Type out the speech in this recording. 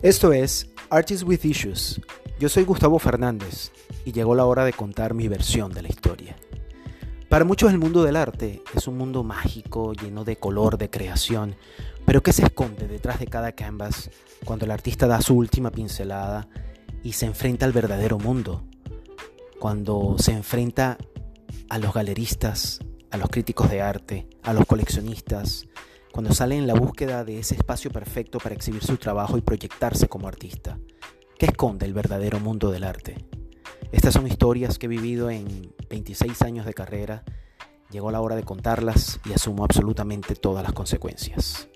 Esto es Artists with Issues. Yo soy Gustavo Fernández y llegó la hora de contar mi versión de la historia. Para muchos el mundo del arte es un mundo mágico, lleno de color, de creación, pero ¿qué se esconde detrás de cada canvas cuando el artista da su última pincelada y se enfrenta al verdadero mundo? Cuando se enfrenta a los galeristas, a los críticos de arte, a los coleccionistas, cuando sale en la búsqueda de ese espacio perfecto para exhibir su trabajo y proyectarse como artista. ¿Qué esconde el verdadero mundo del arte? Estas son historias que he vivido en 26 años de carrera. Llegó la hora de contarlas y asumo absolutamente todas las consecuencias.